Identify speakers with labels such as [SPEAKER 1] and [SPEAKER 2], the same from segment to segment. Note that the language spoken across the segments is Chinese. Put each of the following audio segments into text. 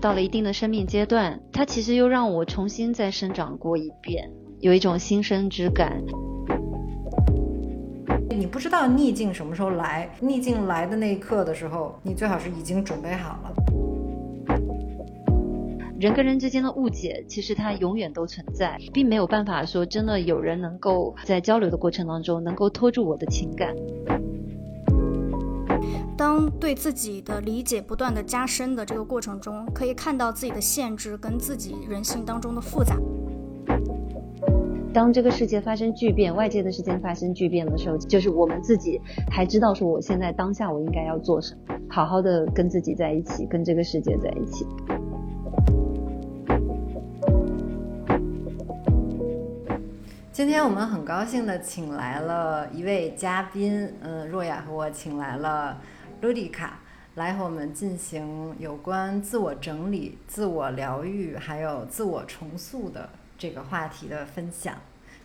[SPEAKER 1] 到了一定的生命阶段，它其实又让我重新再生长过一遍，有一种新生之感。
[SPEAKER 2] 你不知道逆境什么时候来，逆境来的那一刻的时候，你最好是已经准备好了。
[SPEAKER 1] 人跟人之间的误解，其实它永远都存在，并没有办法说真的有人能够在交流的过程当中能够拖住我的情感。
[SPEAKER 3] 当对自己的理解不断的加深的这个过程中，可以看到自己的限制跟自己人性当中的复杂。
[SPEAKER 1] 当这个世界发生巨变，外界的事件发生巨变的时候，就是我们自己还知道说我现在当下我应该要做什么，好好的跟自己在一起，跟这个世界在一起。
[SPEAKER 2] 今天我们很高兴的请来了一位嘉宾，嗯，若雅和我请来了。露丽卡来和我们进行有关自我整理、自我疗愈，还有自我重塑的这个话题的分享。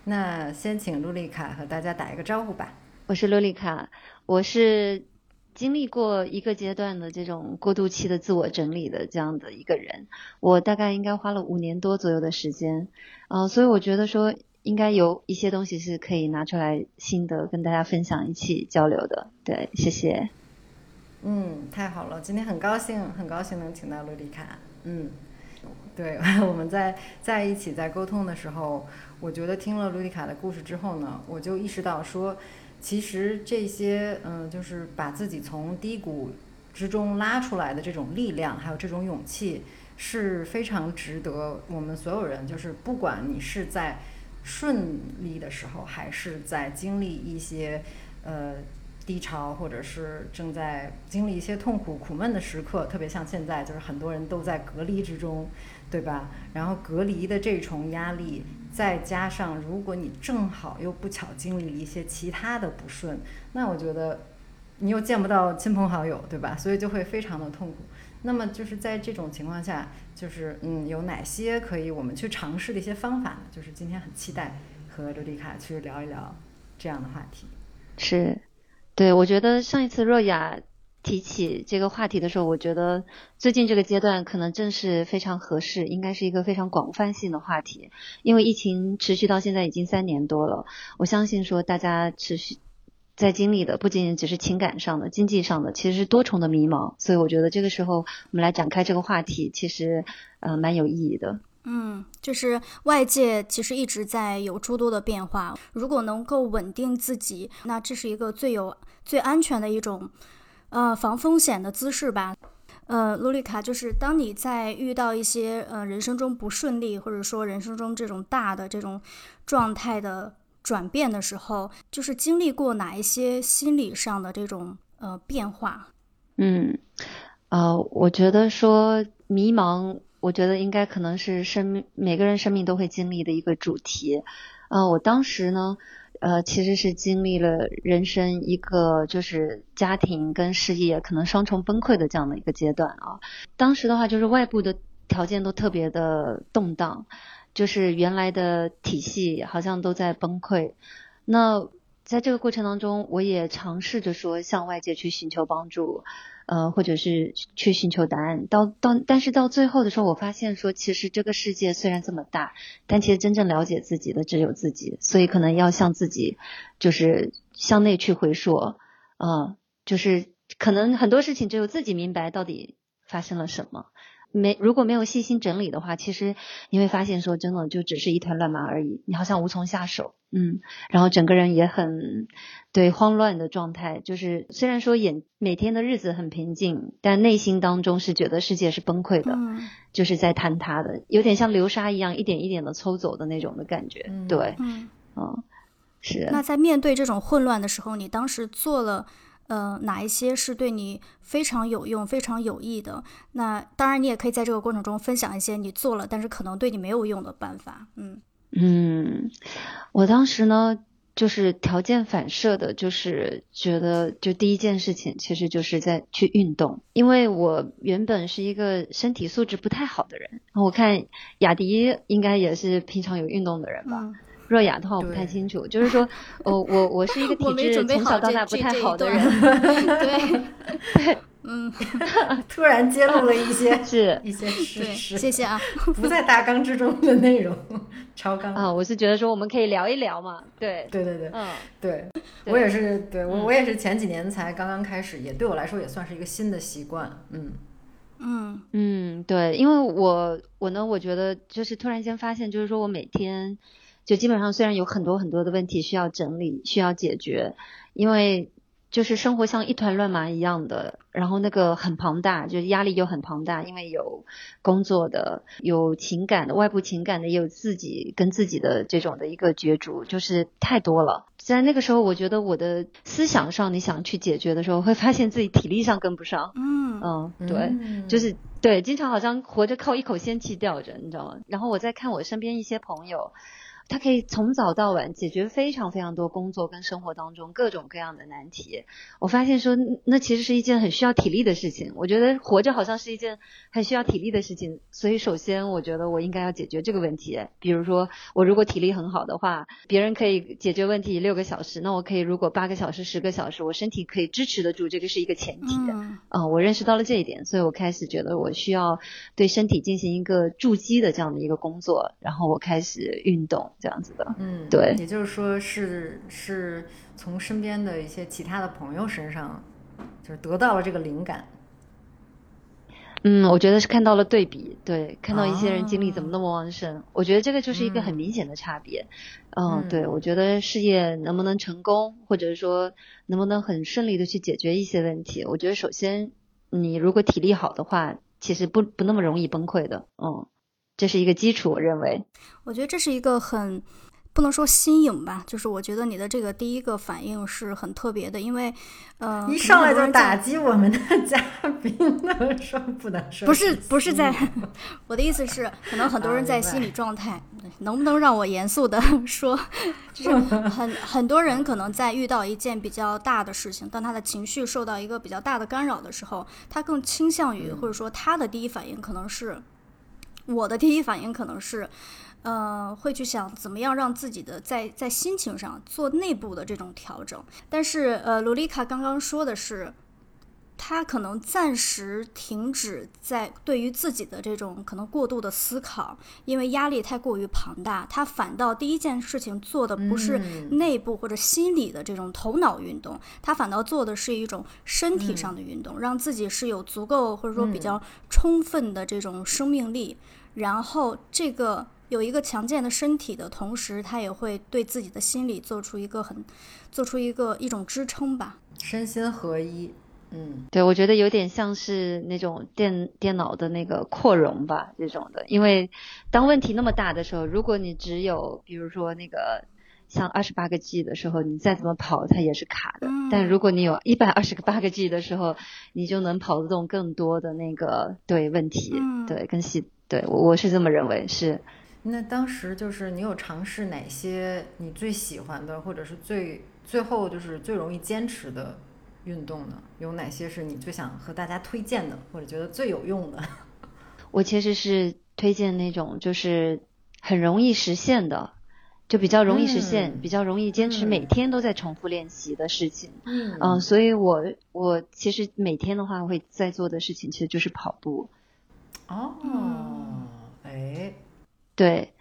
[SPEAKER 2] 那先请露丽卡和大家打一个招呼吧。
[SPEAKER 1] 我是露丽卡，我是经历过一个阶段的这种过渡期的自我整理的这样的一个人。我大概应该花了五年多左右的时间，嗯，所以我觉得说应该有一些东西是可以拿出来心得跟大家分享，一起交流的。对，谢谢。
[SPEAKER 2] 嗯，太好了，今天很高兴，很高兴能请到洛丽卡。嗯，对，我们在在一起在沟通的时候，我觉得听了洛丽卡的故事之后呢，我就意识到说，其实这些嗯，就是把自己从低谷之中拉出来的这种力量，还有这种勇气，是非常值得我们所有人，就是不管你是在顺利的时候，还是在经历一些呃。低潮，或者是正在经历一些痛苦、苦闷的时刻，特别像现在，就是很多人都在隔离之中，对吧？然后隔离的这重压力，再加上如果你正好又不巧经历一些其他的不顺，那我觉得你又见不到亲朋好友，对吧？所以就会非常的痛苦。那么就是在这种情况下，就是嗯，有哪些可以我们去尝试的一些方法呢？就是今天很期待和刘丽卡去聊一聊这样的话题。
[SPEAKER 1] 是。对，我觉得上一次若雅提起这个话题的时候，我觉得最近这个阶段可能正是非常合适，应该是一个非常广泛性的话题。因为疫情持续到现在已经三年多了，我相信说大家持续在经历的不仅仅只是情感上的、经济上的，其实是多重的迷茫。所以我觉得这个时候我们来展开这个话题，其实呃蛮有意义的。
[SPEAKER 3] 嗯，就是外界其实一直在有诸多的变化，如果能够稳定自己，那这是一个最有最安全的一种，呃，防风险的姿势吧。呃，洛丽卡，就是当你在遇到一些呃人生中不顺利，或者说人生中这种大的这种状态的转变的时候，就是经历过哪一些心理上的这种呃变化？
[SPEAKER 1] 嗯，呃，我觉得说迷茫。我觉得应该可能是生命每个人生命都会经历的一个主题，呃，我当时呢，呃，其实是经历了人生一个就是家庭跟事业可能双重崩溃的这样的一个阶段啊。当时的话，就是外部的条件都特别的动荡，就是原来的体系好像都在崩溃。那在这个过程当中，我也尝试着说向外界去寻求帮助。呃，或者是去寻求答案，到到，但是到最后的时候，我发现说，其实这个世界虽然这么大，但其实真正了解自己的只有自己，所以可能要向自己，就是向内去回溯，呃，就是可能很多事情只有自己明白到底发生了什么。没如果没有细心整理的话，其实你会发现说真的就只是一团乱麻而已，你好像无从下手，嗯，然后整个人也很对慌乱的状态，就是虽然说眼每天的日子很平静，但内心当中是觉得世界是崩溃的，嗯就是在坍塌的，有点像流沙一样一点一点的抽走的那种的感觉，对，嗯，是。
[SPEAKER 3] 那在面对这种混乱的时候，你当时做了。呃，哪一些是对你非常有用、非常有益的？那当然，你也可以在这个过程中分享一些你做了，但是可能对你没有用的办法。嗯
[SPEAKER 1] 嗯，我当时呢，就是条件反射的，就是觉得，就第一件事情，其实就是在去运动，因为我原本是一个身体素质不太好的人，我看雅迪应该也是平常有运动的人吧。
[SPEAKER 3] 嗯
[SPEAKER 1] 若雅的话我不太清楚，就是说，哦，我我是一个
[SPEAKER 3] 我
[SPEAKER 1] 体质
[SPEAKER 3] 没准备好
[SPEAKER 1] 从小到大不太好的
[SPEAKER 3] 这
[SPEAKER 1] 人，
[SPEAKER 3] 对，嗯，
[SPEAKER 2] 突然揭露了一些
[SPEAKER 1] 是
[SPEAKER 2] 一些事
[SPEAKER 3] 对，
[SPEAKER 2] 实，
[SPEAKER 3] 谢谢啊。
[SPEAKER 2] 不在大纲之中的内容，超纲。
[SPEAKER 1] 啊，我是觉得说我们可以聊一聊嘛，对，
[SPEAKER 2] 对对对
[SPEAKER 1] 嗯，
[SPEAKER 2] 对，
[SPEAKER 1] 对
[SPEAKER 2] 我也是，对我
[SPEAKER 1] 嗯
[SPEAKER 2] 我也是前几年才刚刚开始，也对我来说也算是一个新的习惯。嗯
[SPEAKER 3] 嗯
[SPEAKER 1] 嗯，对，因为我我呢，我觉得就是突然间发现，就是说我每天就基本上虽然有很多很多的问题需要整理、需要解决，因为就是生活像一团乱麻一样的，然后那个很庞大，就是压力又很庞大，因为有工作的、有情感的、外部情感的，也有自己跟自己的这种的一个角逐，就是太多了。在那个时候，我觉得我的思想上，你想去解决的时候，会发现自己体力上跟不上。
[SPEAKER 3] 嗯
[SPEAKER 1] 嗯，对。
[SPEAKER 2] 嗯
[SPEAKER 1] 就是对，经常好像活着靠一口仙气吊着，你知道吗？然后我在看我身边一些朋友，他可以从早到晚解决非常非常多工作跟生活当中各种各样的难题。我发现说，那其实是一件很需要体力的事情。我觉得活着好像是一件很需要体力的事情，所以首先我觉得我应该要解决这个问题。比如说，我如果体力很好的话，别人可以解决问题六个小时，那我可以如果八个小时、十个小时，我身体可以支持得住，这个是一个前提。
[SPEAKER 3] 嗯
[SPEAKER 1] 嗯，我认识到了这一点，所以我开始觉得我需要对身体进行一个筑基的这样的一个工作，然后我开始运动这样子的。
[SPEAKER 2] 嗯，
[SPEAKER 1] 对
[SPEAKER 2] 也就是说是是从身边的一些其他的朋友身上，就是得到了这个灵感。
[SPEAKER 1] 嗯，我觉得是看到了对比，对，看到一些人精力怎么那么旺盛，我觉得这个就是一个很明显的差别。嗯，
[SPEAKER 2] 嗯
[SPEAKER 1] 对，我觉得事业能不能成功，或者说能不能很顺利的去解决一些问题，我觉得首先你如果体力好的话，其实不不那么容易崩溃的。嗯，这是一个基础，我认为。
[SPEAKER 3] 我觉得这是一个很不能说新颖吧，就是我觉得你的这个第一个反应是很特别的，因为呃，
[SPEAKER 2] 一上来就打
[SPEAKER 3] 击。
[SPEAKER 2] 我们的嘉宾 不能说
[SPEAKER 3] 不是
[SPEAKER 2] 是
[SPEAKER 3] 不是在，我的意思是，可能很多
[SPEAKER 2] 啊
[SPEAKER 3] 人在心理状态，能不能让我严肃的 说，就是很很多人可能在遇到一件比较大的事情，当他的情绪受到一个比较大的干扰的时候，他更倾向于或者说他的第一反应可能是，我的第一反应可能是。呃，会去想怎么样让自己的在在心情上做内部的这种调整，但是呃，罗丽卡刚刚说的是，他可能暂时停止在对于自己的这种可能过度的思考，因为压力太过于庞大，他反倒第一件事情做的不是
[SPEAKER 2] 嗯
[SPEAKER 3] 内部或者心理的这种头脑运动，他反倒做的是一种身体上的运动，让自己是有足够或者说比较充分的这种生命力，然后这个。有一个强健的身体的同时，他也会对自己的心理做出一个很，做出一个一种支撑吧。
[SPEAKER 2] 身心合一。嗯
[SPEAKER 1] 对，我觉得有点像是那种电电脑的那个扩容吧，这种的。因为当问题那么大的时候，如果你只有比如说那个像二十八个 G 的时候，你再怎么跑它也是卡的。
[SPEAKER 3] 嗯
[SPEAKER 1] 但如果你有一百二十个八个 G 的时候，你就能跑得动更多的那个对问题，
[SPEAKER 3] 嗯
[SPEAKER 1] 对更细对我我是这么认为是。
[SPEAKER 2] 那当时就是你有尝试哪些你最喜欢的，或者是最最后就是最容易坚持的运动呢？有哪些是你最想和大家推荐的，或者觉得最有用的？
[SPEAKER 1] 我其实是推荐那种就是很容易实现的，就比较容易实现，
[SPEAKER 2] 嗯
[SPEAKER 1] 比较容易坚持，
[SPEAKER 2] 嗯
[SPEAKER 1] 每天都在重复练习的事情。
[SPEAKER 2] 嗯
[SPEAKER 1] 嗯，所以我我其实每天的话会在做的事情其实就是跑步。
[SPEAKER 2] 哦，
[SPEAKER 3] 嗯
[SPEAKER 2] 哎，
[SPEAKER 1] 对，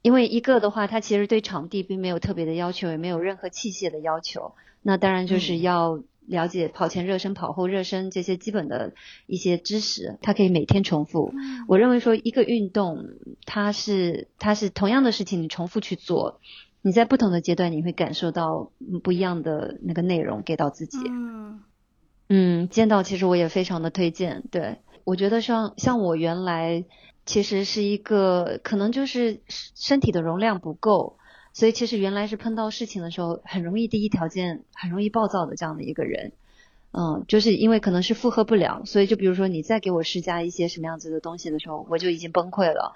[SPEAKER 1] 因为一个的话，它其实对场地并没有特别的要求，也没有任何器械的要求。那当然就是
[SPEAKER 2] 嗯
[SPEAKER 1] 要了解跑前热身、跑后热身这些基本的一些知识，它可以每天重复。我认为说一个运动，它是它是同样的事情，你重复去做，你在不同的阶段你会感受到嗯不一样的那个内容给到自己。
[SPEAKER 3] 嗯
[SPEAKER 1] 嗯，剑道其实我也非常的推荐。对我觉得像像我原来其实是一个可能就是身体的容量不够，所以其实原来是碰到事情的时候很容易第一条件很容易暴躁的这样的一个人。嗯，就是因为可能是负荷不了，所以就比如说你再给我施加一些什么样子的东西的时候，我就已经崩溃了。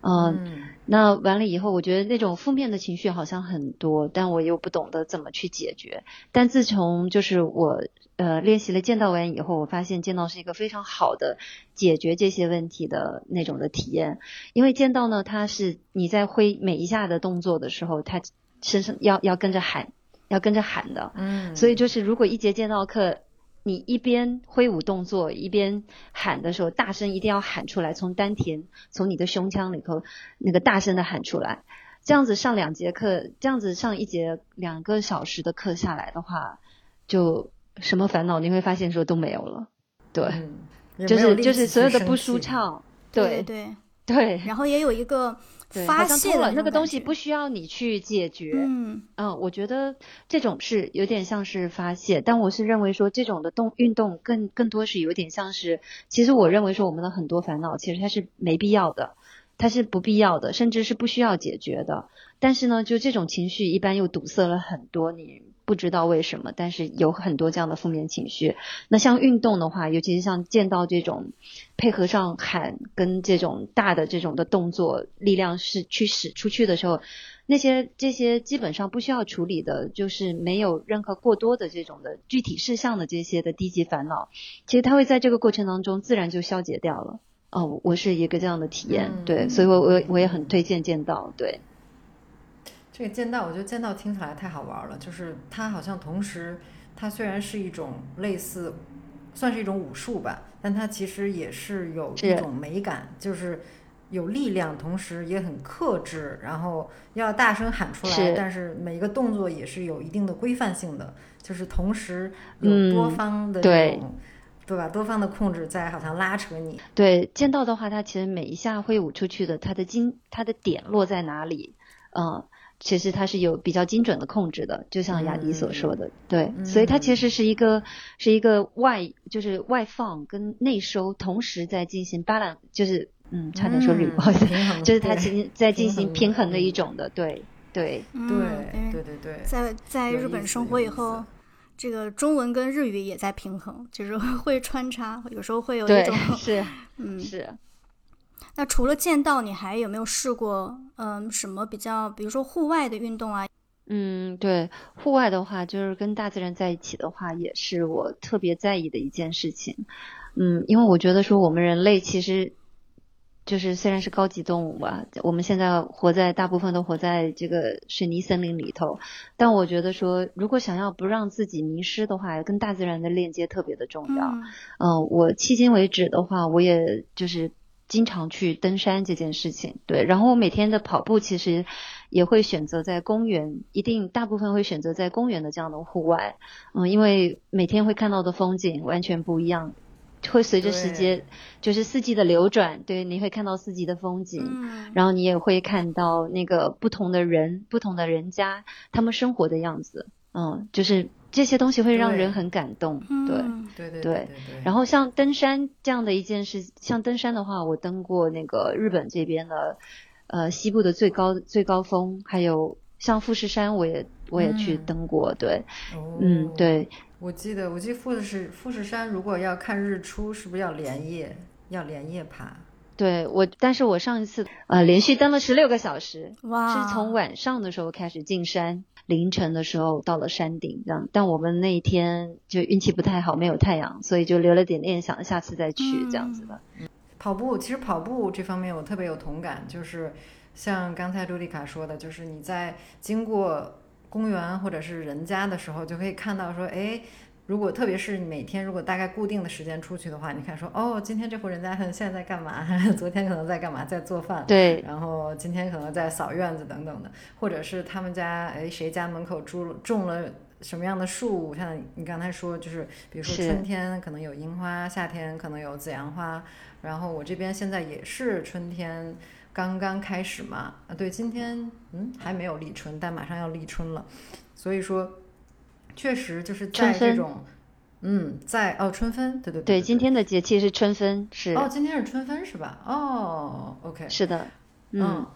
[SPEAKER 1] 嗯，那完了以后，我觉得那种负面的情绪好像很多，但我又不懂得怎么去解决。但自从就是我呃练习了剑道完以后，我发现剑道是一个非常好的解决这些问题的那种的体验。因为剑道呢，它是你在挥每一下的动作的时候，它身上要要跟着喊，要跟着喊的。
[SPEAKER 2] 嗯，
[SPEAKER 1] 所以就是如果一节剑道课。你一边挥舞动作，一边喊的时候，大声一定要喊出来，从丹田，从你的胸腔里头，那个大声的喊出来。这样子上两节课，这样子上一节两个小时的课下来的话，就什么烦恼你会发现说都没有了。对，就是就是所有的不舒畅，
[SPEAKER 3] 对对。
[SPEAKER 1] 对，
[SPEAKER 3] 然后也有一个。发泄
[SPEAKER 1] 了那个东西不需要你去解决，
[SPEAKER 3] 嗯。
[SPEAKER 1] 嗯，我觉得这种是有点像是发泄，但我是认为说这种的动运动更更多是有点像是，其实我认为说我们的很多烦恼其实它是没必要的，它是不必要的，甚至是不需要解决的，但是呢，就这种情绪一般又堵塞了很多你。不知道为什么，但是有很多这样的负面情绪。那像运动的话，尤其是像见到这种配合上喊跟这种大的这种的动作，力量是去使出去的时候，那些这些基本上不需要处理的，就是没有任何过多的这种的具体事项的这些的低级烦恼，其实它会在这个过程当中自然就消解掉了。哦，我是一个这样的体验，对，所以我我我也很推荐剑道，对。
[SPEAKER 2] 这个剑道，我觉得剑道听起来太好玩了。就是它好像同时，它虽然是一种类似，算是一种武术吧，但它其实也是有一种美感，就是有力量，同时也很克制，然后要大声喊出来。但是每一个动作也是有一定的规范性的，就是同时有多方的这种，对吧？多方的控制在好像拉扯你。
[SPEAKER 1] 对剑道的话，它其实每一下挥舞出去的，它的精，它的点落在哪里？嗯。其实它是有比较精准的控制的，就像雅迪所说的，对，所以它其实是一个是一个外就是外放跟内收同时在进行 balance，就是嗯，差点说不好意思，就是它其实在进行平衡的一种的，对
[SPEAKER 2] 对对对对对，
[SPEAKER 3] 在在日本生活以后，这个中文跟日语也在平衡，就是 会穿插，有时候会有一种
[SPEAKER 1] 是
[SPEAKER 3] 嗯
[SPEAKER 1] 是。
[SPEAKER 3] 那除了剑道，你还有没有试过嗯什么比较，比如说户外的运动啊？
[SPEAKER 1] 嗯，对，户外的话，就是跟大自然在一起的话，也是我特别在意的一件事情。嗯，因为我觉得说我们人类其实就是虽然是高级动物吧，我们现在活在大部分都活在这个水泥森林里头，但我觉得说如果想要不让自己迷失的话，跟大自然的链接特别的重要。嗯，我迄今为止的话，我也就是。经常去登山这件事情，对，然后我每天的跑步其实也会选择在公园，一定大部分会选择在公园的这样的户外，嗯，因为每天会看到的风景完全不一样，会随着时间就是四季的流转，对，你会看到四季的风景，然后你也会看到那个不同的人、不同的人家他们生活的样子，嗯，就是。这些东西会让人很感动，
[SPEAKER 2] 对。
[SPEAKER 1] 对
[SPEAKER 2] 对对。
[SPEAKER 1] 然后像登山这样的一件事，像登山的话，我登过那个日本这边的，呃，西部的最高最高峰，还有像富士山，我也我也去登过，对，嗯，对。
[SPEAKER 2] 我记得我记得富士富士山，如果要看日出，是不是要连夜？要连夜爬？
[SPEAKER 1] 对我，但是我上一次呃连续登了十六个小时，
[SPEAKER 3] 哇，
[SPEAKER 1] 是从晚上的时候开始进山。凌晨的时候到了山顶，这样，但我们那一天就运气不太好，没有太阳，所以就留了点念想，下次再去这样子的。
[SPEAKER 2] 跑步，其实跑步这方面我特别有同感，就是像刚才朱丽卡说的，就是你在经过公园或者是人家的时候，就可以看到说，哎。如果特别是每天如果大概固定的时间出去的话，你看说哦，今天这户人家现在在干嘛？昨天可能在干嘛？在做饭。
[SPEAKER 1] 对。
[SPEAKER 2] 然后今天可能在扫院子等等的，或者是他们家哎谁家门口种种了什么样的树？像你刚才说，就是比如说春天可能有樱花，夏天可能有紫阳花。然后我这边现在也是春天刚刚开始嘛，啊对，今天嗯还没有立春，但马上要立春了，所以说。确实就是在这种，嗯，在哦春分，对对对，
[SPEAKER 1] 对，今天的节气是春分，是
[SPEAKER 2] 哦，今天是春分是吧？哦，OK，
[SPEAKER 1] 是的，嗯，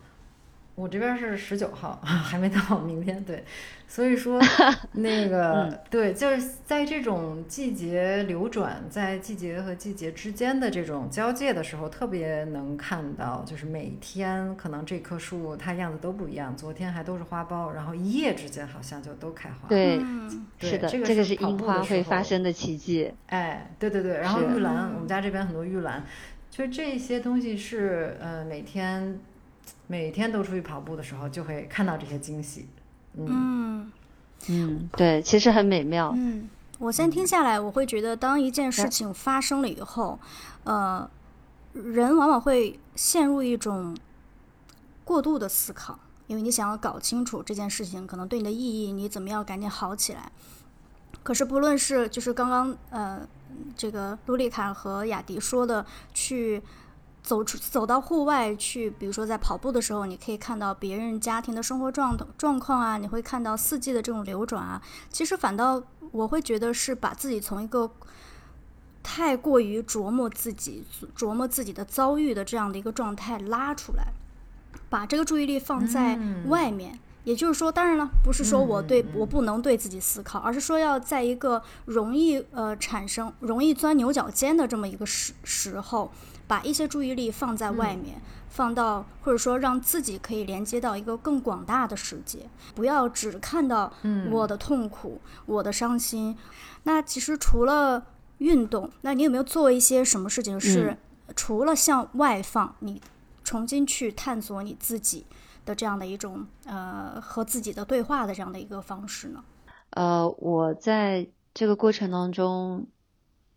[SPEAKER 2] 我这边是十九号，还没到明天。对，所以说 那个对，就是在这种季节流转，在季节和季节之间的这种交界的时候，特别能看到，就是每天可能这棵树它样子都不一样，昨天还都是花苞，然后一夜之间好像就都开花。
[SPEAKER 1] 对，
[SPEAKER 2] 是
[SPEAKER 1] 的，这
[SPEAKER 2] 个
[SPEAKER 1] 是樱花会发生的奇迹。
[SPEAKER 2] 哎，对对对，然后玉兰，我们家这边很多玉兰。就这些东西是，呃，每天每天都出去跑步的时候，就会看到这些惊喜。
[SPEAKER 3] 嗯
[SPEAKER 1] 嗯，对，其实很美妙。
[SPEAKER 3] 嗯，我先听下来，我会觉得，当一件事情发生了以后，呃，人往往会陷入一种过度的思考，因为你想要搞清楚这件事情可能对你的意义，你怎么样赶紧好起来。可是不论是就是刚刚呃。这个卢丽卡和雅迪说的，去走出走到户外去，比如说在跑步的时候，你可以看到别人家庭的生活状状况啊，你会看到四季的这种流转啊。其实反倒我会觉得是把自己从一个太过于琢磨自己、琢磨自己的遭遇的这样的一个状态拉出来，把这个注意力放在外面。也就是说，当然了，不是说我对我不能对自己思考，而是说要在一个容易呃产生、容易钻牛角尖的这么一个时时候，把一些注意力放在外面，放到或者说让自己可以连接到一个更广大的世界，不要只看到我的痛苦、我的伤心。那其实除了运动，那你有没有做一些什么事情是除了向外放，你重新去探索你自己？的这样的一种呃和自己的对话的这样的一个方式呢？
[SPEAKER 1] 呃，我在这个过程当中，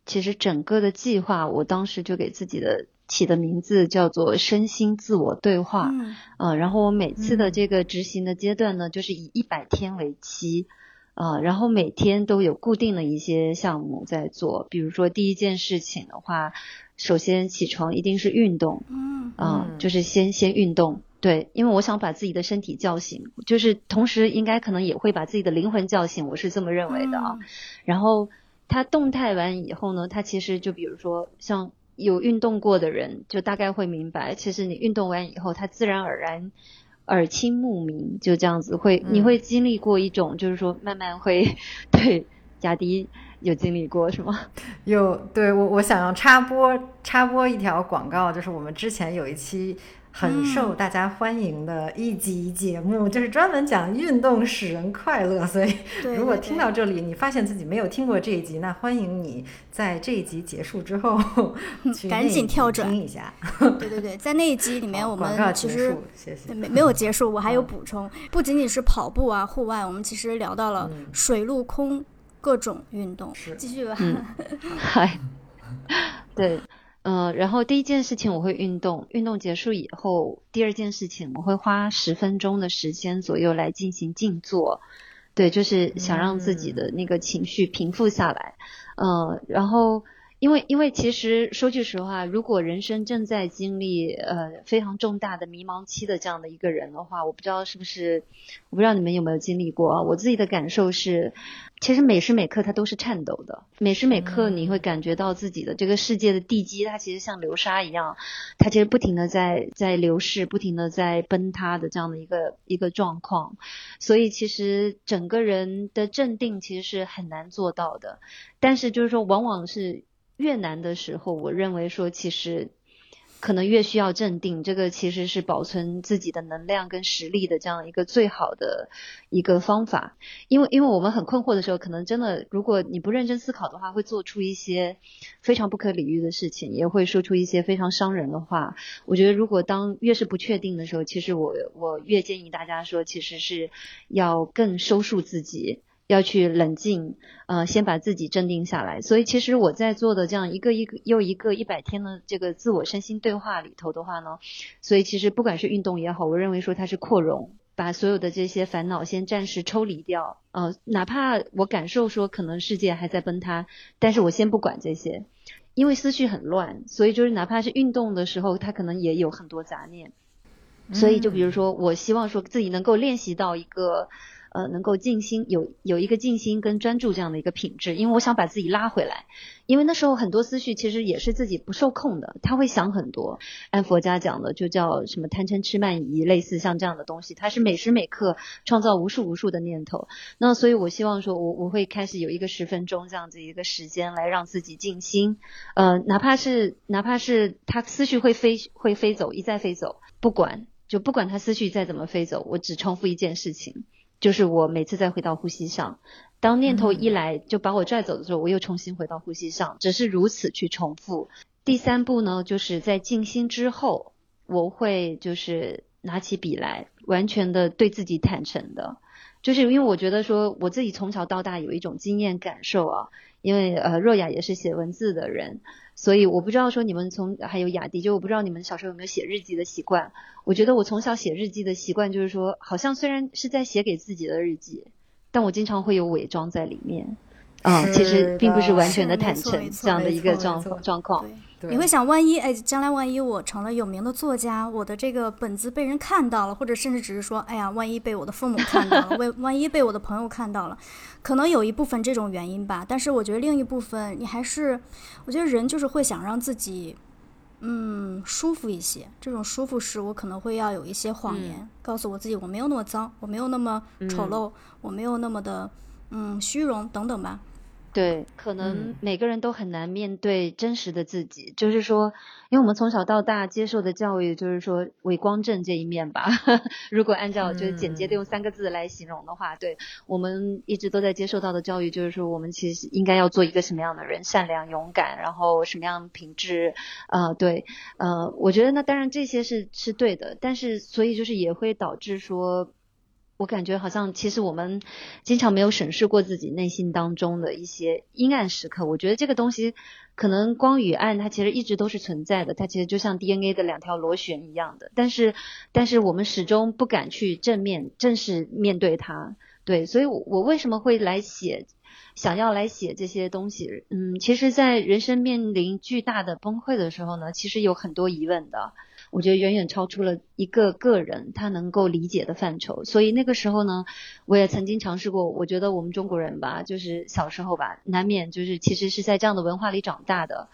[SPEAKER 1] 其实整个的计划，我当时就给自己的起的名字叫做“身心自我对话”。嗯，然后我每次的这个执行的阶段呢，就是以一百天为期，啊，然后每天都有固定的一些项目在做。比如说第一件事情的话，首先起床一定是运动，嗯，啊，就是先先运动。对，因为我想把自己的身体叫醒，就是同时应该可能也会把自己的灵魂叫醒，我是这么认为的啊。然后他动态完以后呢，它其实就比如说像有运动过的人，就大概会明白，其实你运动完以后，它自然而然耳清目明，就这样子会，你会经历过一种，就是说慢慢会 对雅迪有经历过是吗？
[SPEAKER 2] 有，对我我想要插播插播一条广告，就是我们之前有一期。很受大家欢迎的一集节目，就是专门讲运动使人快乐。所以，如果听到这里，你发现自己没有听过这一集，那欢迎你在这一集结束之后
[SPEAKER 3] 赶紧跳转
[SPEAKER 2] 听一下。
[SPEAKER 3] 对对对，在那一集里面，我们其实
[SPEAKER 2] 谢谢
[SPEAKER 3] 没没有结束，我还有补充，不仅仅是跑步啊，户外，我们其实聊到了水陆空各种运动。继续吧。
[SPEAKER 1] 嗨，对。嗯，然后第一件事情我会运动，运动结束以后，第二件事情我会花十分钟的时间左右来进行静坐，对，就是想让自己的那个情绪平复下来。嗯，然后因为因为其实说句实话，如果人生正在经历呃非常重大的迷茫期的这样的一个人的话，我不知道是不是，我不知道你们有没有经历过啊？我自己的感受是。其实每时每刻它都是颤抖的，每时每刻你会感觉到自己的这个世界的地基，它其实像流沙一样，它其实不停的在在流逝，不停的在崩塌的这样的一个一个状况，所以其实整个人的镇定其实是很难做到的，但是就是说往往是越难的时候，我认为说其实。可能越需要镇定，这个其实是保存自己的能量跟实力的这样一个最好的一个方法。因为因为我们很困惑的时候，可能真的如果你不认真思考的话，会做出一些非常不可理喻的事情，也会说出一些非常伤人的话。我觉得如果当越是不确定的时候，其实我我越建议大家说，其实是要更收束自己。要去冷静，呃，先把自己镇定下来。所以，其实我在做的这样一个一个又一个一百天的这个自我身心对话里头的话呢，所以其实不管是运动也好，我认为说它是扩容，把所有的这些烦恼先暂时抽离掉。呃，哪怕我感受说可能世界还在崩塌，但是我先不管这些，因为思绪很乱，所以就是哪怕是运动的时候，它可能也有很多杂念。所以，就比如说，我希望说自己能够练习到一个。呃能够静心，有有一个静心跟专注这样的一个品质，因为我想把自己拉回来，因为那时候很多思绪其实也是自己不受控的，他会想很多，按佛家讲的就叫什么贪嗔痴慢疑，类似像这样的东西，它是每时每刻创造无数无数的念头，那所以我希望说我我会开始有一个十分钟这样子一个时间来让自己静心，呃，哪怕是哪怕是他思绪会飞会飞走，一再飞走，不管。就不管他思绪再怎么飞走，我只重复一件事情，就是我每次再回到呼吸上。当念头一来就把我拽走的时候，我又重新回到呼吸上，只是如此去重复。第三步呢，就是在静心之后，我会就是拿起笔来，完全的对自己坦诚的，就是因为我觉得说我自己从小到大有一种经验感受啊，因为呃若雅也是写文字的人。所以我不知道说你们从还有雅迪，就我不知道你们小时候有没有写日记的习惯。我觉得我从小写日记的习惯就是说，好像虽然是在写给自己的日记，但我经常会有伪装在里面。嗯，其实并不是完全的坦诚这样的一个状状况。
[SPEAKER 3] 你会想，万一哎，将来万一我成了有名的作家，我的这个本子被人看到了，或者甚至只是说，哎呀，万一被我的父母看到了，万万一被我的朋友看到了，可能有一部分这种原因吧。但是我觉得另一部分，你还是，我觉得人就是会想让自己，嗯，舒服一些。这种舒服是我可能会要有一些谎言，告诉我自己我没有那么脏，我没有那么丑陋，我没有那么的，嗯，虚荣等等吧。
[SPEAKER 1] 对，可能每个人都很难面对真实的自己，就是说，因为我们从小到大接受的教育就是说伪光正这一面吧。如果按照就是简洁的用三个字来形容的话，对我们一直都在接受到的教育就是说，我们其实应该要做一个什么样的人，善良、勇敢，然后什么样品质，呃，对，呃，我觉得那当然这些是是对的，但是所以就是也会导致说。我感觉好像，其实我们经常没有审视过自己内心当中的一些阴暗时刻。我觉得这个东西，可能光与暗，它其实一直都是存在的。它其实就像 DNA 的两条螺旋一样的。但是，但是我们始终不敢去正面、正式面对它。对，所以我我为什么会来写，想要来写这些东西？嗯，其实，在人生面临巨大的崩溃的时候呢，其实有很多疑问的。我觉得远远超出了一个个人他能够理解的范畴，所以那个时候呢，我也曾经尝试过。我觉得我们中国人吧，就是小时候吧，难免就是其实是在这样的文化里长大的，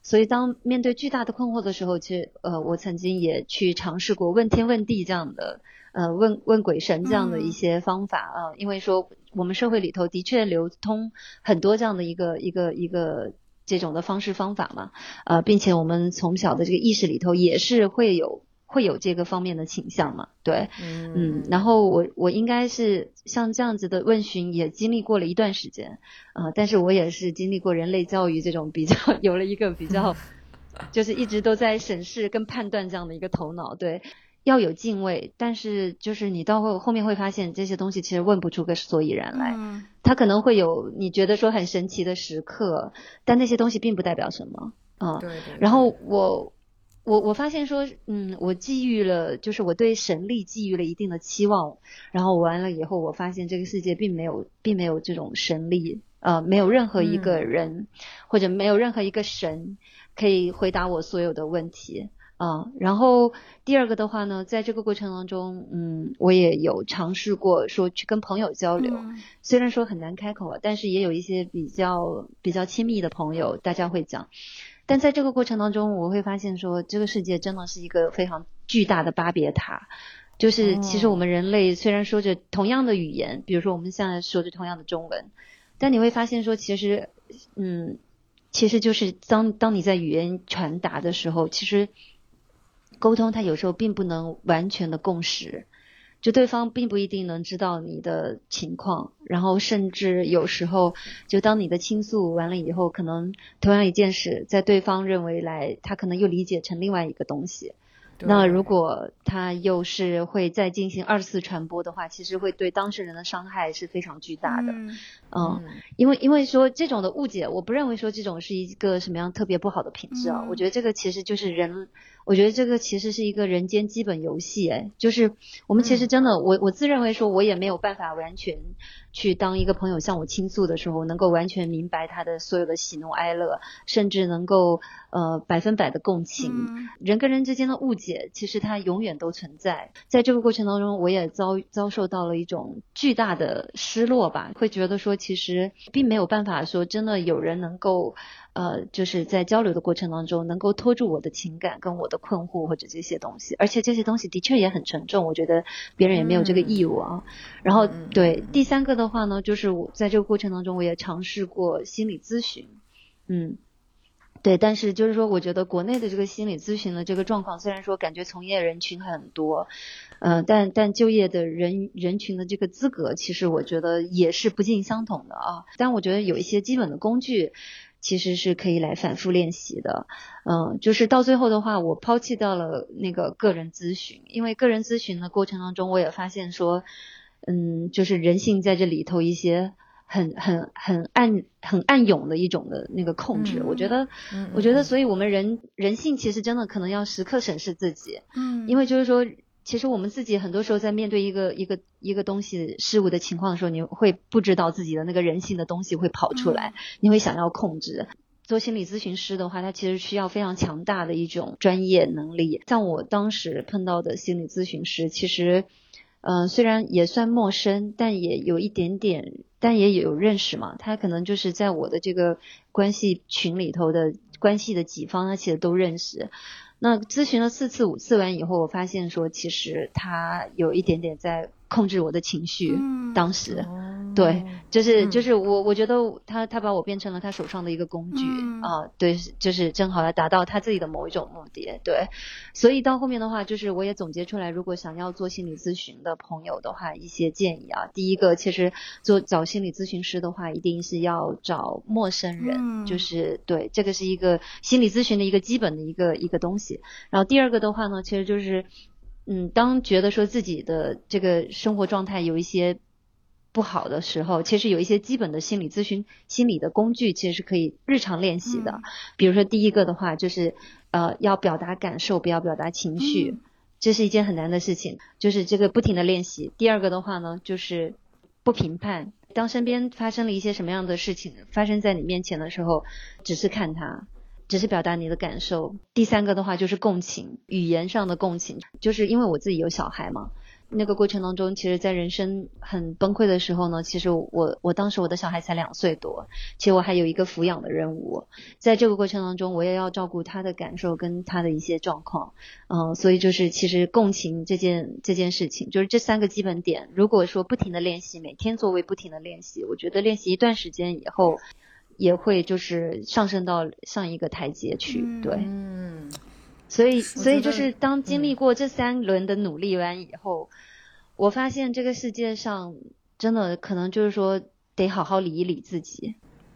[SPEAKER 1] 所以当面对巨大的困惑的时候，其实呃，我曾经也去尝试过问天问地这样的，呃，问问鬼神这样的一些方法啊，因为说我们社会里头的确流通很多这样的一个一个一个。这种的方式方法嘛，呃，并且我们从小的这个意识里头也是会有会有这个方面的倾向嘛，对，嗯，然后我我应该是像这样子的问询也经历过了一段时间，呃，但是我也是经历过人类教育这种比较有了一个比较，就是一直都在审视跟判断这样的一个头脑，对。要有敬畏，但是就是你到后后面会发现这些东西其实问不出个所以然来。嗯，它可能会有你觉得说很神奇的时刻，但那些东西并不代表什么。
[SPEAKER 2] 嗯，对。
[SPEAKER 1] 然后我我我发现说，嗯，我寄予了，就是我对神力寄予了一定的期望。然后完了以后，我发现这个世界并没有并没有这种神力，呃，没有任何一个人或者没有任何一个神可以回答我所有的问题。啊，然后第二个的话呢，在这个过程当中，嗯，我也有尝试过说去跟朋友交流，虽然说很难开口，但是也有一些比较比较亲密的朋友，大家会讲。但在这个过程当中，我会发现说，这个世界真的是一个非常巨大的巴别塔，就是其实我们人类虽然说着同样的语言，比如说我们现在说着同样的中文，但你会发现说，其实，嗯，其实就是当当你在语言传达的时候，其实。沟通，它有时候并不能完全的共识，就对方并不一定能知道你的情况，然后甚至有时候，就当你的倾诉完了以后，可能同样一件事，在对方认为来，他可能又理解成另外一个东西。那如果他又是会再进行二次传播的话，其实会对当事人的伤害是非常巨大的。嗯，因为因为说这种的误解，我不认为说这种是一个什么样特别不好的品质啊。我觉得这个其实就是人，我觉得这个其实是一个人间基本游戏，哎，就是我们其实真的，我我自认为说，我也没有办法完全去当一个朋友向我倾诉的时候，能够完全明白他的所有的喜怒哀乐，甚至能够呃百分百的共情。人跟人之间的误解，其实它永远都存在。在这个过程当中，我也遭遭受到了一种巨大的失落吧，会觉得说，其实并没有办法说真的有人能够。呃，就是在交流的过程当中，能够拖住我的情感跟我的困惑或者这些东西，而且这些东西的确也很沉重，我觉得别人也没有这个义务啊。然后，对第三个的话呢，就是我在这个过程当中，我也尝试过心理咨询，嗯，对，但是就是说，我觉得国内的这个心理咨询的这个状况，虽然说感觉从业人群很多，嗯，但但就业的人人群的这个资格，其实我觉得也是不尽相同的啊。但我觉得有一些基本的工具。其实是可以来反复练习的，嗯，就是到最后的话，我抛弃掉了那个个人咨询，因为个人咨询的过程当中，我也发现说，嗯，就是人性在这里头一些很很很暗很暗涌的一种的那个控制，我觉得，我觉得，所以我们人人性其实真的可能要时刻审视自己，嗯，因为就是说。其实我们自己很多时候在面对一个一个一个东西事物的情况的时候，你会不知道自己的那个人性的东西会跑出来，你会想要控制。做心理咨询师的话，他其实需要非常强大的一种专业能力。像我当时碰到的心理咨询师，其实，嗯，虽然也算陌生，但也有一点点，但也有认识嘛。他可能就是在我的这个关系群里头的关系的几方，他其实都认识。那咨询了四次五次完以后，我发现说，其实他有一点点在。控制我的情绪，当时，对，就是就是我我觉得他他把我变成了他手上的一个工具啊，对，就是正好来达到他自己的某一种目的，对，所以到后面的话，就是我也总结出来，如果想要做心理咨询的朋友的话，一些建议啊，第一个，其实做找心理咨询师的话，一定是要找陌生人，就是对，这个是一个心理咨询的一个基本的一个一个东西，然后第二个的话呢，其实就是。嗯，当觉得说自己的这个生活状态有一些不好的时候，其实有一些基本的心理咨询、心理的工具，其实是可以日常练习的。比如说，第一个的话就是呃，要表达感受，不要表达情绪，这是一件很难的事情，就是这个不停的练习。第二个的话呢，就是不评判，当身边发生了一些什么样的事情发生在你面前的时候，只是看它。只是表达你的感受。第三个的话就是共情，语言上的共情，就是因为我自己有小孩嘛。那个过程当中，其实，在人生很崩溃的时候呢，其实我我当时我的小孩才两岁多，其实我还有一个抚养的任务。在这个过程当中，我也要照顾他的感受跟他的一些状况。嗯，所以就是其实共情这件这件事情，就是这三个基本点。如果说不停的练习，每天作为不停的练习，我觉得练习一段时间以后。也会就是上升到上一个台阶去，对，嗯，所以所以就是当经历过这三轮的努力完以后，我发现这个世界上真的可能就是说得好好理一理自己，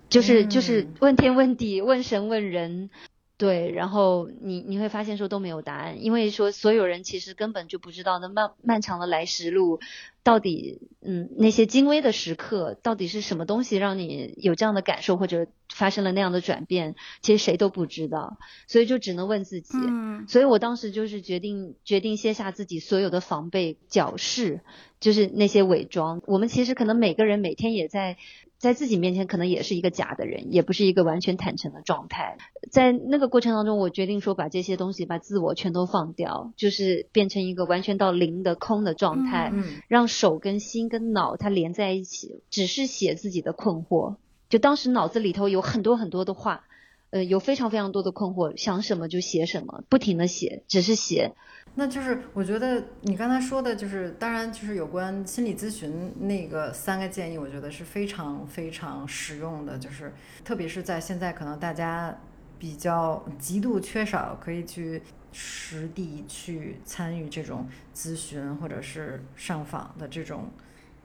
[SPEAKER 1] 就是就是问天问地问神问人。对，然后你你会发现说都没有答案，因为说所有人其实根本就不知道那漫漫长的来时路，到底嗯那些精微的时刻到底是什么东西让你有这样的感受或者发生了那样的转变，其实谁都不知道，所以就只能问自己。嗯，所以我当时就是决定决定卸下自己所有的防备矫饰，就是那些伪装。我们其实可能每个人每天也在。在自己面前可能也是一个假的人，也不是一个完全坦诚的状态。在那个过程当中，我决定说把这些东西，把自我全都放掉，就是变成一个完全到零的空的状态，让手跟心跟脑它连在一起，只是写自己的困惑。就当时脑子里头有很多很多的话，呃，有非常非常多的困惑，想什么就写什么，不停的写，只是写。
[SPEAKER 2] 那就是我觉得你刚才说的，就是当然就是有关心理咨询那个三个建议，我觉得是非常非常实用的，就是特别是在现在可能大家比较极度缺少可以去实地去参与这种咨询或者是上访的这种。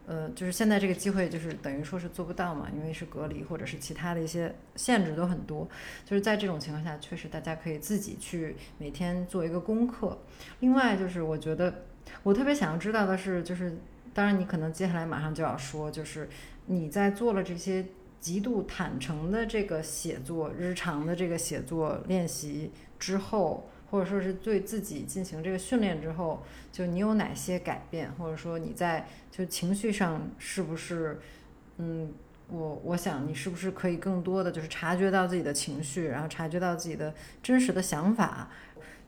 [SPEAKER 2] 呃，就是现在这个机会，就是等于说是做不到嘛，因为是隔离或者是其他的一些限制都很多。就是在这种情况下，确实大家可以自己去每天做一个功课。另外，就是我觉得我特别想要知道的是，就是当然你可能接下来马上就要说，就是你在做了这些极度坦诚的这个写作日常的这个写作练习之后。或者说是对自己进行这个训练之后，就你有哪些改变，或者说你在就情绪上是不是，嗯，我我想你是不是可以更多的就是察觉到自己的情绪，然后察觉到自己的真实的想法。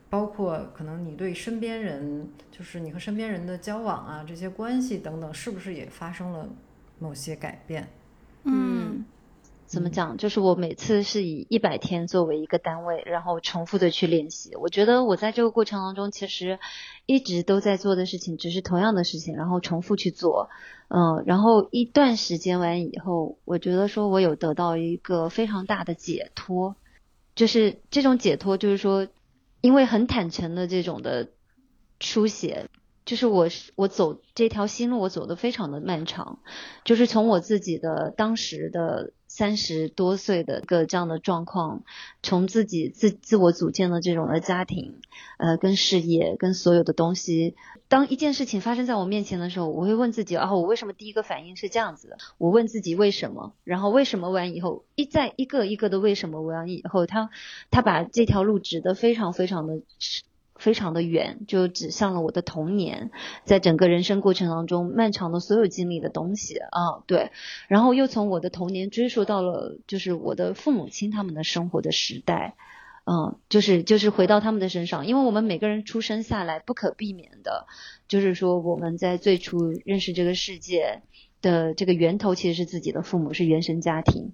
[SPEAKER 2] 包括可能你对身边人，就是你和身边人的交往啊，这些关系等等，是不是也发生了某些改变？
[SPEAKER 3] 嗯，
[SPEAKER 1] 怎么讲？就是我每次是以一百天作为一个单位，然后重复的去练习。我觉得我在这个过程当中，其实一直都在做的事情，只是同样的事情，然后重复去做。嗯，然后一段时间完以后，我觉得说我有得到一个非常大的解脱，就是这种解脱，就是说。因为很坦诚的这种的书写，就是我我走这条心路，我走的非常的漫长，就是从我自己的当时的三十多岁的个这样的状况，从自己自自我组建的这种的家庭，呃，跟事业，跟所有的东西。当一件事情发生在我面前的时候，我会问自己啊，我为什么第一个反应是这样子的？我问自己为什么？然后为什么完以后，一再一个一个的为什么完以后，他他把这条路指得非常非常的非常的远，就指向了我的童年，在整个人生过程当中漫长的所有经历的东西啊，对，然后又从我的童年追溯到了就是我的父母亲他们的生活的时代。嗯，就是就是回到他们的身上，因为我们每个人出生下来不可避免的，就是说我们在最初认识这个世界的这个源头其实是自己的父母，是原生家庭，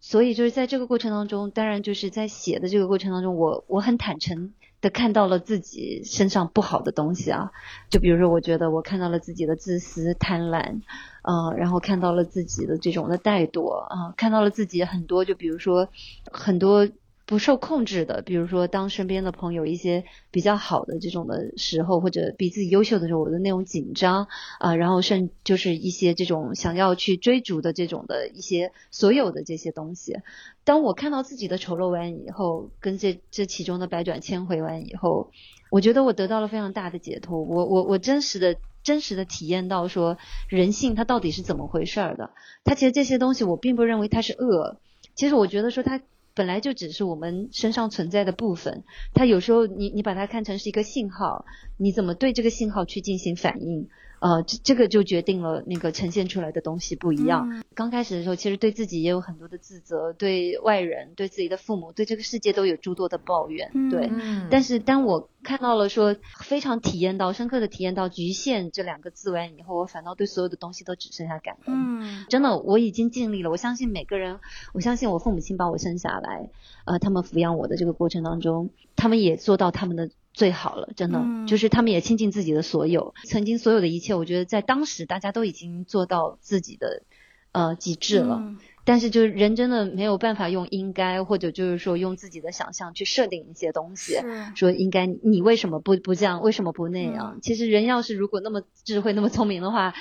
[SPEAKER 1] 所以就是在这个过程当中，当然就是在写的这个过程当中，我我很坦诚的看到了自己身上不好的东西啊，就比如说我觉得我看到了自己的自私贪婪，呃，然后看到了自己的这种的怠惰啊，看到了自己很多就比如说很多。不受控制的，比如说当身边的朋友一些比较好的这种的时候，或者比自己优秀的时候，我的那种紧张啊，然后甚就是一些这种想要去追逐的这种的一些所有的这些东西，当我看到自己的丑陋完以后，跟这这其中的百转千回完以后，我觉得我得到了非常大的解脱。我我我真实的真实的体验到说人性它到底是怎么回事儿的。它其实这些东西我并不认为它是恶，其实我觉得说它。本来就只是我们身上存在的部分，它有时候你你把它看成是一个信号，你怎么对这个信号去进行反应？呃，这这个就决定了那个呈现出来的东西不一样。刚开始的时候，其实对自己也有很多的自责，对外人、对自己的父母、对这个世界都有诸多的抱怨。对，但是当我看到了说非常体验到、深刻的体验到“局限”这两个字完以后，我反倒对所有的东西都只剩下感恩。嗯，真的，我已经尽力了。我相信每个人，我相信我父母亲把我生下来，呃，他们抚养我的这个过程当中，他们也做到他们的。最好了，真的，就是他们也倾尽自己的所有，曾经所有的一切，我觉得在当时大家都已经做到自己的呃极致了。但是就是人真的没有办法用应该或者就是说用自己的想象去设定一些东西，说应该你为什么不不这样，为什么不那样？其实人要是如果那么智慧那么聪明的话，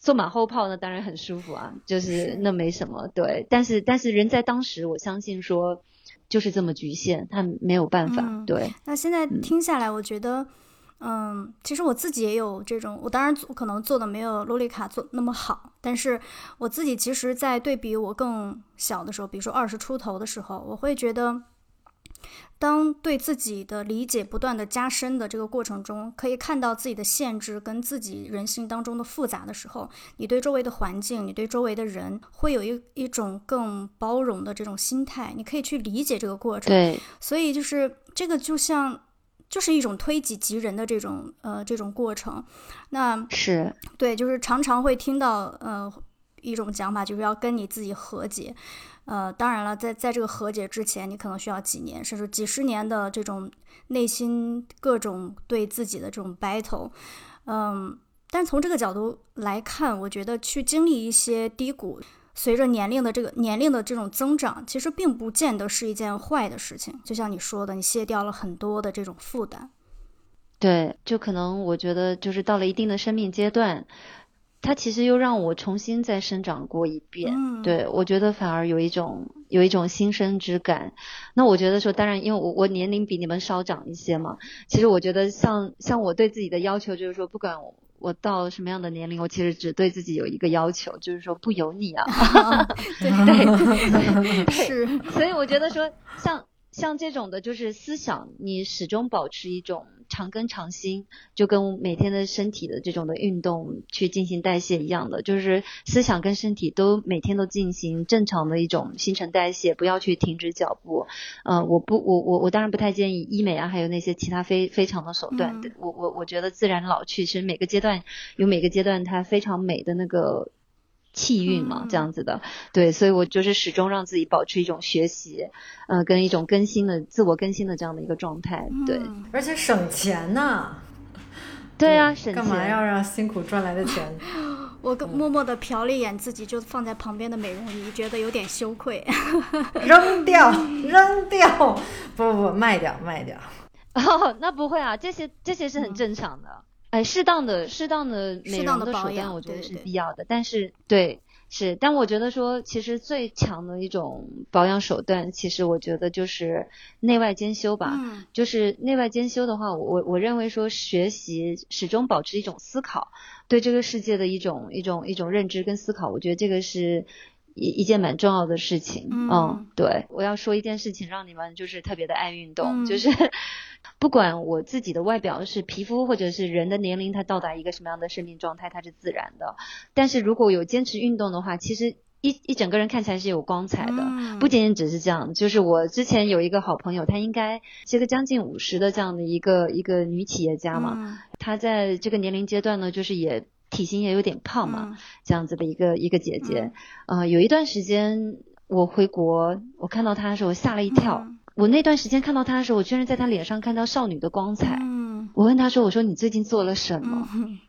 [SPEAKER 1] 做马后炮那当然很舒服啊，就是那没什么对。但是但是人在当时，我相信说。就是这么局限，他没有办法。对，
[SPEAKER 3] 那现在听下来，我觉得，嗯，其实我自己也有这种，我当然可能做的没有洛丽卡做那么好，但是我自己其实，在对比我更小的时候，比如说二十出头的时候，我会觉得。当对自己的理解不断的加深的这个过程中，可以看到自己的限制跟自己人性当中的复杂的时候，你对周围的环境，你对周围的人，会有一一种更包容的这种心态，你可以去理解这个过程。
[SPEAKER 1] 对，
[SPEAKER 3] 所以就是这个就像就是一种推己及人的这种呃这种过程。那
[SPEAKER 1] 是
[SPEAKER 3] 对，就是常常会听到呃一种讲法，就是要跟你自己和解。呃，当然了，在在这个和解之前，你可能需要几年，甚至几十年的这种内心各种对自己的这种 battle，嗯，但从这个角度来看，我觉得去经历一些低谷，随着年龄的这个年龄的这种增长，其实并不见得是一件坏的事情。就像你说的，你卸掉了很多的这种负担。
[SPEAKER 1] 对，就可能我觉得，就是到了一定的生命阶段。他其实又让我重新再生长过一遍，对我觉得反而有一种有一种新生之感。那我觉得说，当然，因为我我年龄比你们稍长一些嘛，其实我觉得像像我对自己的要求就是说，不管我到什么样的年龄，我其实只对自己有一个要求，就是说不油腻啊。
[SPEAKER 3] 对 对，
[SPEAKER 1] 是。所以我觉得说，像。像这种的，就是思想，你始终保持一种常根常新，就跟每天的身体的这种的运动去进行代谢一样的，就是思想跟身体都每天都进行正常的一种新陈代谢，不要去停止脚步。呃，我不，我我我当然不太建议医美啊，还有那些其他非非常的手段。我我我觉得自然老去，其实每个阶段有每个阶段它非常美的那个。气运嘛，这样子的，对，所以我就是始终让自己保持一种学习，呃，跟一种更新的自我更新的这样的一个状态，对，
[SPEAKER 2] 而且省钱呐，
[SPEAKER 1] 对啊，省钱，
[SPEAKER 2] 干嘛要让辛苦赚来的钱？
[SPEAKER 3] 我默默的瞟了一眼自己就放在旁边的美容仪，觉得有点羞愧，
[SPEAKER 2] 扔掉，扔掉，不不不，卖掉，卖掉。
[SPEAKER 1] 哦，那不会啊，这些这些是很正常的。哎，适当的、适当的美容的手段，我觉得是必要的。但是，对，是，但我觉得说，其实最强的一种保养手段，其实我觉得就是内外兼修吧。嗯。就是内外兼修的话，我我我认为说，学习始终保持一种思考，对这个世界的一种一种一种认知跟思考，我觉得这个是一一件蛮重要的事情。嗯。对，我要说一件事情，让你们就是特别的爱运动，就是。不管我自己的外表是皮肤，或者是人的年龄，它到达一个什么样的生命状态，它是自然的。但是如果有坚持运动的话，其实一一整个人看起来是有光彩的。不仅仅只是这样，就是我之前有一个好朋友，她应该是个将近五十的这样的一个一个女企业家嘛。她在这个年龄阶段呢，就是也体型也有点胖嘛，这样子的一个一个姐姐。呃，有一段时间我回国，我看到她的时候吓了一跳。我那段时间看到她的时候，我居然在她脸上看到少女的光彩。嗯，我问她说：“我说你最近做了什么？”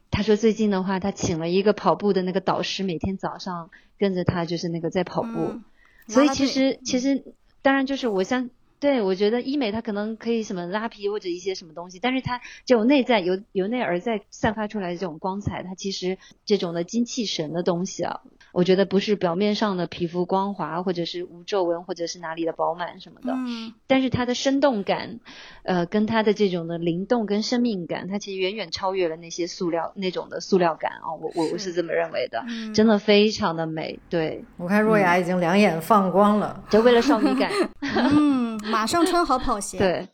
[SPEAKER 1] 她说：“最近的话，她请了一个跑步的那个导师，每天早上跟着她，就是那个在跑步。所以其实其实当然就是我相对我觉得医美它可能可以什么拉皮或者一些什么东西，但是它这种内在由由内而在散发出来的这种光彩，它其实这种的精气神的东西啊。”我觉得不是表面上的皮肤光滑，或者是无皱纹，或者是哪里的饱满什么的，嗯，但是它的生动感，呃，跟它的这种的灵动跟生命感，它其实远远超越了那些塑料那种的塑料感啊，我我我是这么认为的，真的非常的美。对，
[SPEAKER 2] 我看若雅已经两眼放光了，
[SPEAKER 1] 就为了少女感
[SPEAKER 3] 嗯，马上穿好跑鞋。
[SPEAKER 1] 对，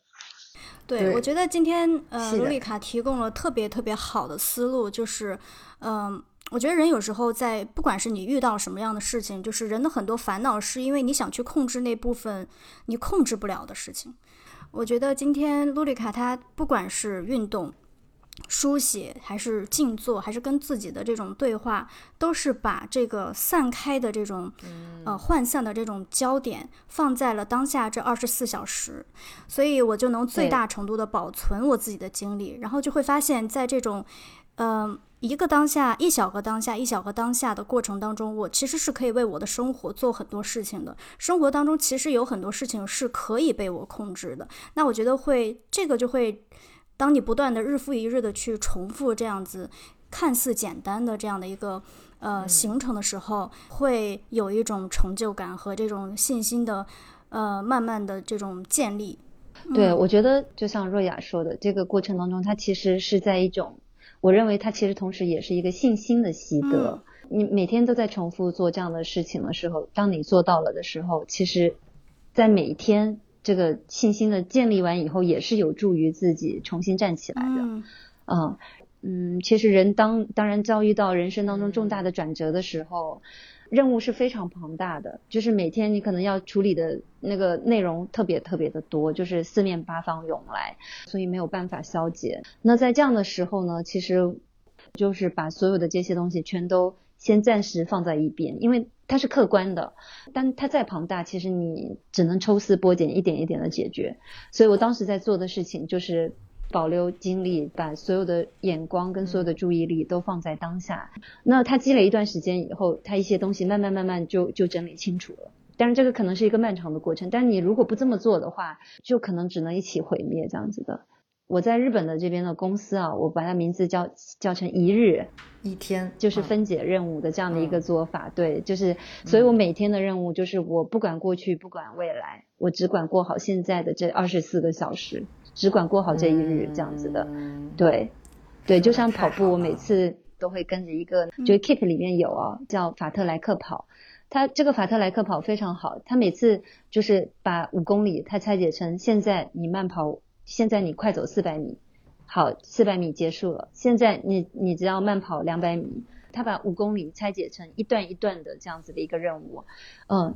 [SPEAKER 3] 对，我觉得今天呃，卢丽卡提供了特别特别好的思路，就是嗯。我觉得人有时候在，不管是你遇到什么样的事情，就是人的很多烦恼，是因为你想去控制那部分你控制不了的事情。我觉得今天露丽卡她不管是运动、书写，还是静坐，还是跟自己的这种对话，都是把这个散开的这种呃涣散的这种焦点放在了当下这二十四小时，所以我就能最大程度的保存我自己的精力，然后就会发现，在这种嗯。一个当下，一小个当下，一小个当下的过程当中，我其实是可以为我的生活做很多事情的。生活当中其实有很多事情是可以被我控制的。那我觉得会，这个就会，当你不断的日复一日的去重复这样子看似简单的这样的一个呃行程的时候，会有一种成就感和这种信心的呃慢慢的这种建立。
[SPEAKER 1] 对，我觉得就像若雅说的，这个过程当中，它其实是在一种。我认为它其实同时也是一个信心的习得。你每天都在重复做这样的事情的时候，当你做到了的时候，其实，在每一天这个信心的建立完以后，也是有助于自己重新站起来的。嗯嗯，其实人当当然遭遇到人生当中重大的转折的时候。任务是非常庞大的，就是每天你可能要处理的那个内容特别特别的多，就是四面八方涌来，所以没有办法消解。那在这样的时候呢，其实就是把所有的这些东西全都先暂时放在一边，因为它是客观的，但它再庞大，其实你只能抽丝剥茧，一点一点的解决。所以我当时在做的事情就是。保留精力，把所有的眼光跟所有的注意力都放在当下。那他积累一段时间以后，他一些东西慢慢慢慢就就整理清楚了。但是这个可能是一个漫长的过程。但你如果不这么做的话，就可能只能一起毁灭这样子的。我在日本的这边的公司啊，我把它名字叫叫成一日
[SPEAKER 2] 一天，
[SPEAKER 1] 就是分解任务的这样的一个做法。对，就是所以我每天的任务就是我不管过去不管未来，我只管过好现在的这二十四个小时。只管过好这一日，这样子的，对，对，就像跑步，我每次都会跟着一个，就是 Keep 里面有啊，叫法特莱克跑，他这个法特莱克跑非常好，他每次就是把五公里他拆解成现在你慢跑，现在你快走四百米，好，四百米结束了，现在你你只要慢跑两百米，他把五公里拆解成一段一段的这样子的一个任务，嗯。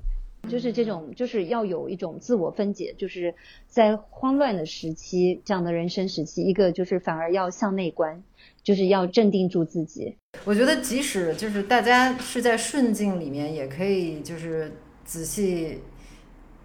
[SPEAKER 1] 就是这种，就是要有一种自我分解，就是在慌乱的时期，这样的人生时期，一个就是反而要向内观，就是要镇定住自己。
[SPEAKER 2] 我觉得即使就是大家是在顺境里面，也可以就是仔细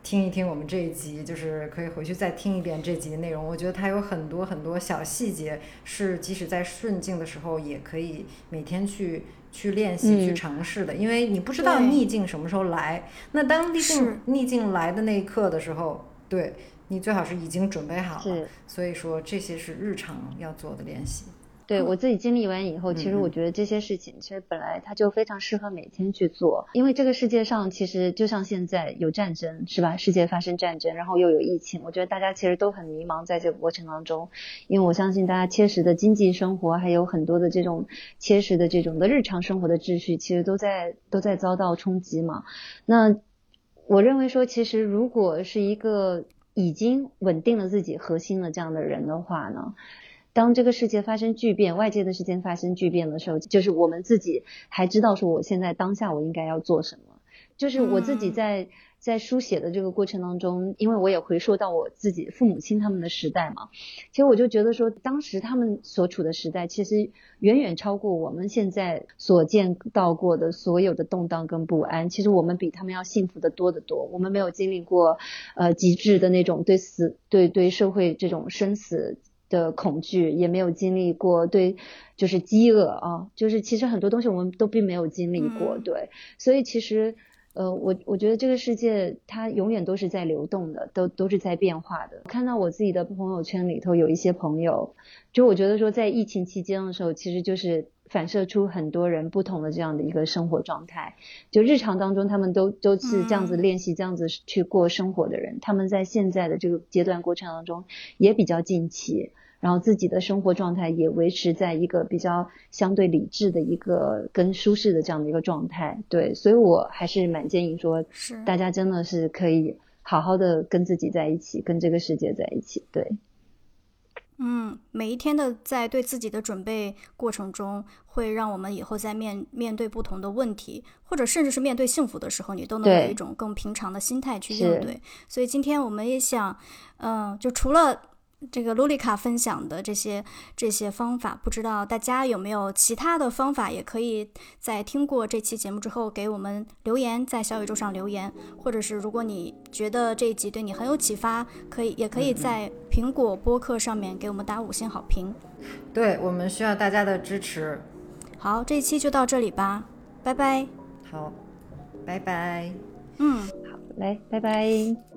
[SPEAKER 2] 听一听我们这一集，就是可以回去再听一遍这集的内容。我觉得它有很多很多小细节，是即使在顺境的时候，也可以每天去。去练习、去尝试的，因为你不知道逆境什么时候来。那当逆境逆境来的那一刻的时候，对你最好是已经准备好了。所以说，这些是日常要做的练习。
[SPEAKER 1] 对我自己经历完以后，其实我觉得这些事情其实本来它就非常适合每天去做，因为这个世界上其实就像现在有战争是吧？世界发生战争，然后又有疫情，我觉得大家其实都很迷茫在这个过程当中，因为我相信大家切实的经济生活还有很多的这种切实的这种的日常生活的秩序，其实都在都在遭到冲击嘛。那我认为说，其实如果是一个已经稳定了自己核心的这样的人的话呢？当这个世界发生巨变，外界的事件发生巨变的时候，就是我们自己还知道说，我现在当下我应该要做什么。就是我自己在在书写的这个过程当中，因为我也回溯到我自己父母亲他们的时代嘛，其实我就觉得说，当时他们所处的时代，其实远远超过我们现在所见到过的所有的动荡跟不安。其实我们比他们要幸福的多得多。我们没有经历过呃极致的那种对死对对社会这种生死。的恐惧也没有经历过，对，就是饥饿啊，就是其实很多东西我们都并没有经历过，对，所以其实，呃，我我觉得这个世界它永远都是在流动的，都都是在变化的。看到我自己的朋友圈里头有一些朋友，就我觉得说在疫情期间的时候，其实就是反射出很多人不同的这样的一个生活状态。就日常当中他们都都是这样子练习、这样子去过生活的人，他们在现在的这个阶段过程当中也比较近期。然后自己的生活状态也维持在一个比较相对理智的一个跟舒适的这样的一个状态，对，所以我还是蛮建议说，
[SPEAKER 3] 是
[SPEAKER 1] 大家真的是可以好好的跟自己在一起，跟这个世界在一起，对。
[SPEAKER 3] 嗯，每一天的在对自己的准备过程中，会让我们以后在面面对不同的问题，或者甚至是面对幸福的时候，你都能有一种更平常的心态去应对。所以今天我们也想，嗯，就除了。这个卢丽卡分享的这些这些方法，不知道大家有没有其他的方法？也可以在听过这期节目之后给我们留言，在小宇宙上留言，或者是如果你觉得这一集对你很有启发，可以也可以在苹果播客上面给我们打五星好评。
[SPEAKER 2] 对我们需要大家的支持。
[SPEAKER 3] 好，这一期就到这里吧，拜拜。
[SPEAKER 2] 好，拜拜。
[SPEAKER 3] 嗯，
[SPEAKER 1] 好嘞，拜拜。